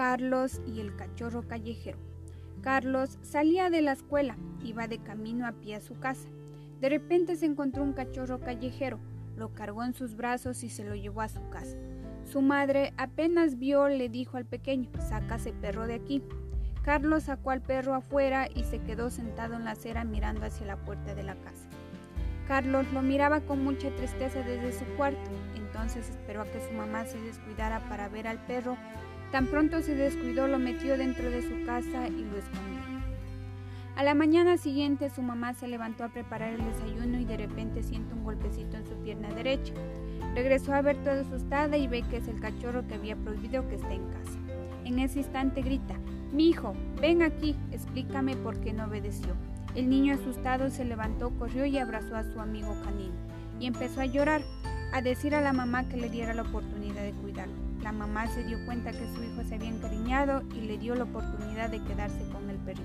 Carlos y el cachorro callejero. Carlos salía de la escuela, iba de camino a pie a su casa. De repente se encontró un cachorro callejero, lo cargó en sus brazos y se lo llevó a su casa. Su madre apenas vio le dijo al pequeño, saca ese perro de aquí. Carlos sacó al perro afuera y se quedó sentado en la acera mirando hacia la puerta de la casa. Carlos lo miraba con mucha tristeza desde su cuarto, entonces esperó a que su mamá se descuidara para ver al perro. Tan pronto se descuidó, lo metió dentro de su casa y lo escondió. A la mañana siguiente su mamá se levantó a preparar el desayuno y de repente siente un golpecito en su pierna derecha. Regresó a ver toda asustada y ve que es el cachorro que había prohibido que esté en casa. En ese instante grita, mi hijo, ven aquí, explícame por qué no obedeció. El niño asustado se levantó, corrió y abrazó a su amigo canino y empezó a llorar, a decir a la mamá que le diera la oportunidad de cuidarlo. La mamá se dio cuenta que su hijo se había encariñado y le dio la oportunidad de quedarse con el perrito.